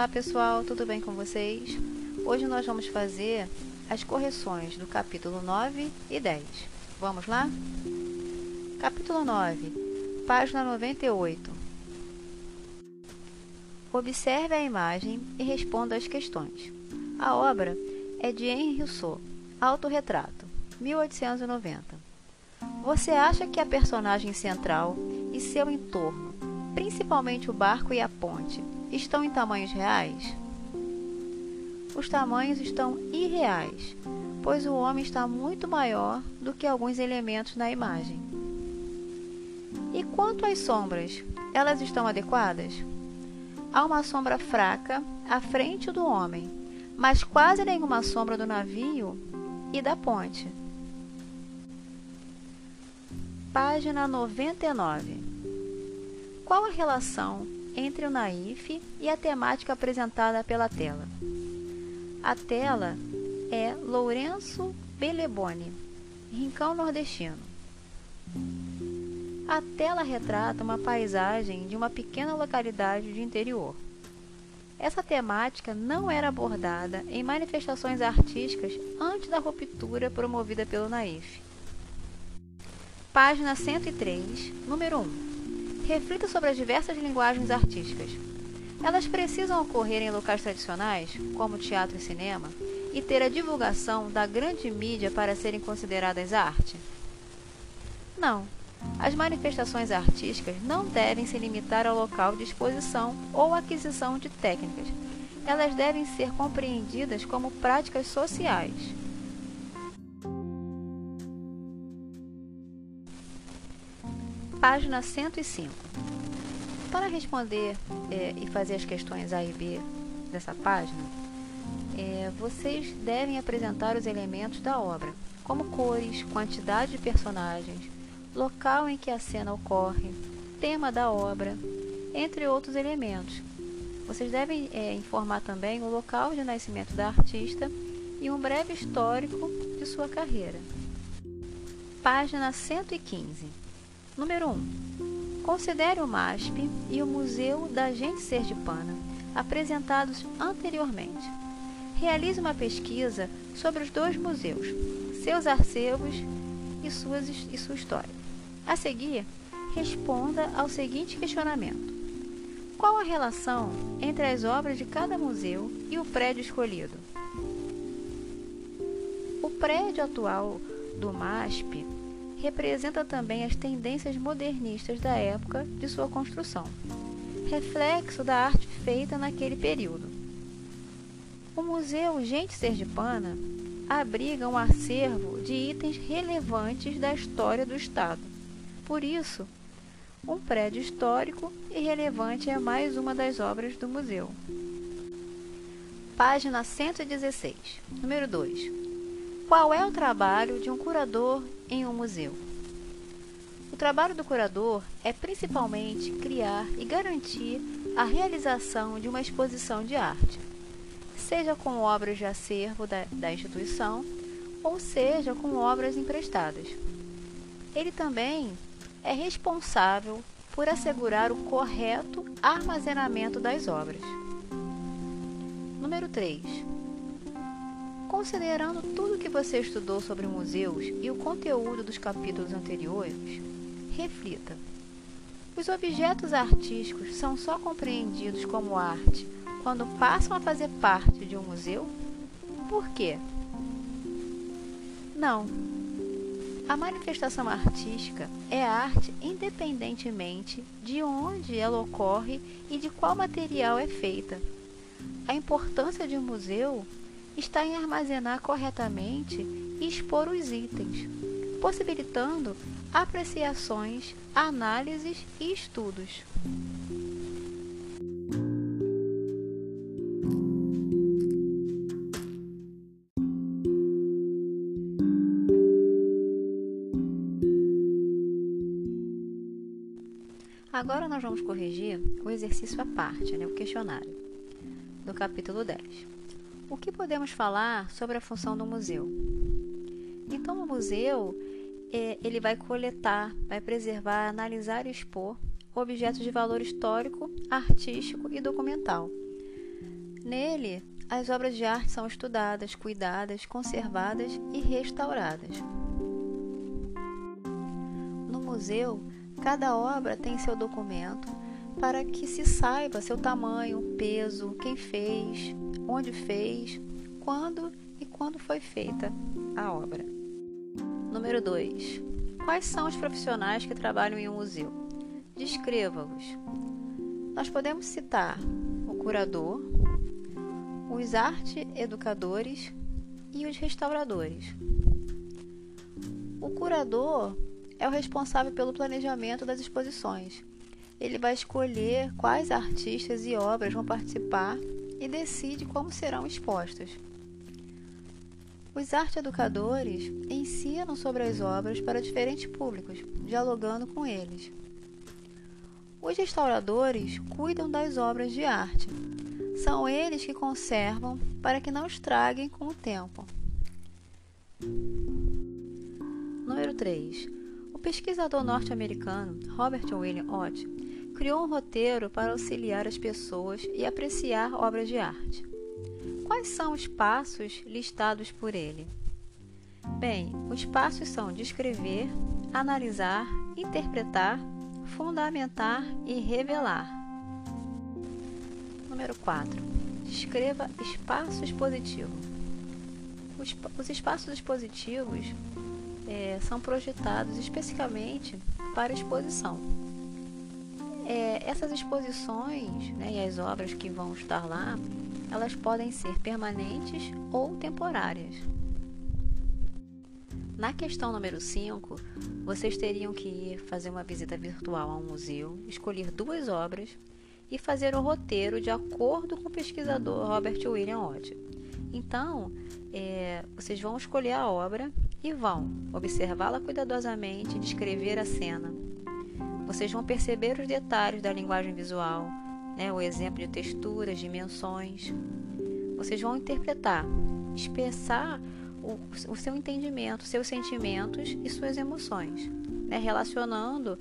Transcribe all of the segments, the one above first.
Olá pessoal, tudo bem com vocês? Hoje nós vamos fazer as correções do capítulo 9 e 10. Vamos lá? Capítulo 9, página 98. Observe a imagem e responda às questões. A obra é de Henri Rousseau, Autorretrato, 1890. Você acha que a personagem central e seu entorno, principalmente o barco e a ponte, estão em tamanhos reais? Os tamanhos estão irreais, pois o homem está muito maior do que alguns elementos na imagem. E quanto às sombras, elas estão adequadas? Há uma sombra fraca à frente do homem, mas quase nenhuma sombra do navio e da ponte. Página 99. Qual a relação entre o naif e a temática apresentada pela tela? A tela é Lourenço Beleboni, Rincão Nordestino. A tela retrata uma paisagem de uma pequena localidade de interior. Essa temática não era abordada em manifestações artísticas antes da ruptura promovida pelo Naif. Página 103, número 1. Reflita sobre as diversas linguagens artísticas. Elas precisam ocorrer em locais tradicionais, como teatro e cinema, e ter a divulgação da grande mídia para serem consideradas arte? Não. As manifestações artísticas não devem se limitar ao local de exposição ou aquisição de técnicas. Elas devem ser compreendidas como práticas sociais. Página 105. Para responder é, e fazer as questões A e B dessa página, é, vocês devem apresentar os elementos da obra, como cores, quantidade de personagens, local em que a cena ocorre, tema da obra, entre outros elementos. Vocês devem é, informar também o local de nascimento da artista e um breve histórico de sua carreira. Página 115. Número 1. Considere o MASP e o Museu da Gente Sergipana, apresentados anteriormente. Realize uma pesquisa sobre os dois museus, seus arquivos e, suas, e sua história. A seguir, responda ao seguinte questionamento: Qual a relação entre as obras de cada museu e o prédio escolhido? O prédio atual do MASP representa também as tendências modernistas da época de sua construção, reflexo da arte feita naquele período. O Museu Gente Sergipana abriga um acervo de itens relevantes da história do Estado. Por isso, um prédio histórico e relevante é mais uma das obras do museu. Página 116, número 2. Qual é o trabalho de um curador em um museu? O trabalho do curador é principalmente criar e garantir a realização de uma exposição de arte, seja com obras de acervo da, da instituição ou seja com obras emprestadas. Ele também é responsável por assegurar o correto armazenamento das obras. Número 3. Considerando tudo que você estudou sobre museus e o conteúdo dos capítulos anteriores, reflita. Os objetos artísticos são só compreendidos como arte quando passam a fazer parte de um museu? Por quê? Não. A manifestação artística é arte independentemente de onde ela ocorre e de qual material é feita. A importância de um museu está em armazenar corretamente e expor os itens, possibilitando apreciações, análises e estudos. Agora nós vamos corrigir o exercício à parte, né, o questionário, do capítulo 10. O que podemos falar sobre a função do museu? Então, o museu é, ele vai coletar, vai preservar, analisar e expor objetos de valor histórico, artístico e documental. Nele, as obras de arte são estudadas, cuidadas, conservadas e restauradas. No museu, cada obra tem seu documento para que se saiba seu tamanho, peso, quem fez, onde fez, quando e quando foi feita a obra. Número 2. Quais são os profissionais que trabalham em um museu? Descreva-os. Nós podemos citar o curador, os arte-educadores e os restauradores. O curador é o responsável pelo planejamento das exposições. Ele vai escolher quais artistas e obras vão participar e decide como serão expostas. Os arte-educadores ensinam sobre as obras para diferentes públicos, dialogando com eles. Os restauradores cuidam das obras de arte. São eles que conservam para que não estraguem com o tempo. Número 3. Pesquisador norte-americano Robert William Ott criou um roteiro para auxiliar as pessoas e apreciar obras de arte. Quais são os passos listados por ele? Bem, os passos são descrever, analisar, interpretar, fundamentar e revelar. Número 4. Descreva espaço expositivo. Os, os espaços expositivos é, são projetados especificamente para exposição. É, essas exposições né, e as obras que vão estar lá elas podem ser permanentes ou temporárias. Na questão número 5, vocês teriam que ir fazer uma visita virtual a um museu, escolher duas obras e fazer o roteiro de acordo com o pesquisador Robert William Ott. Então, é, vocês vão escolher a obra e vão observá-la cuidadosamente, descrever a cena. Vocês vão perceber os detalhes da linguagem visual, né, o exemplo de texturas, dimensões. Vocês vão interpretar, expressar o, o seu entendimento, seus sentimentos e suas emoções, né, relacionando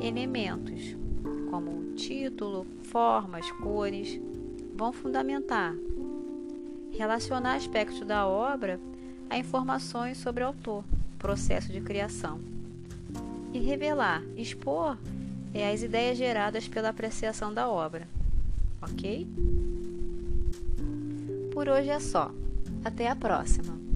elementos como título, formas, cores, vão fundamentar, relacionar aspectos da obra a informações sobre o autor, processo de criação, e revelar, expor é as ideias geradas pela apreciação da obra. Ok? Por hoje é só. Até a próxima!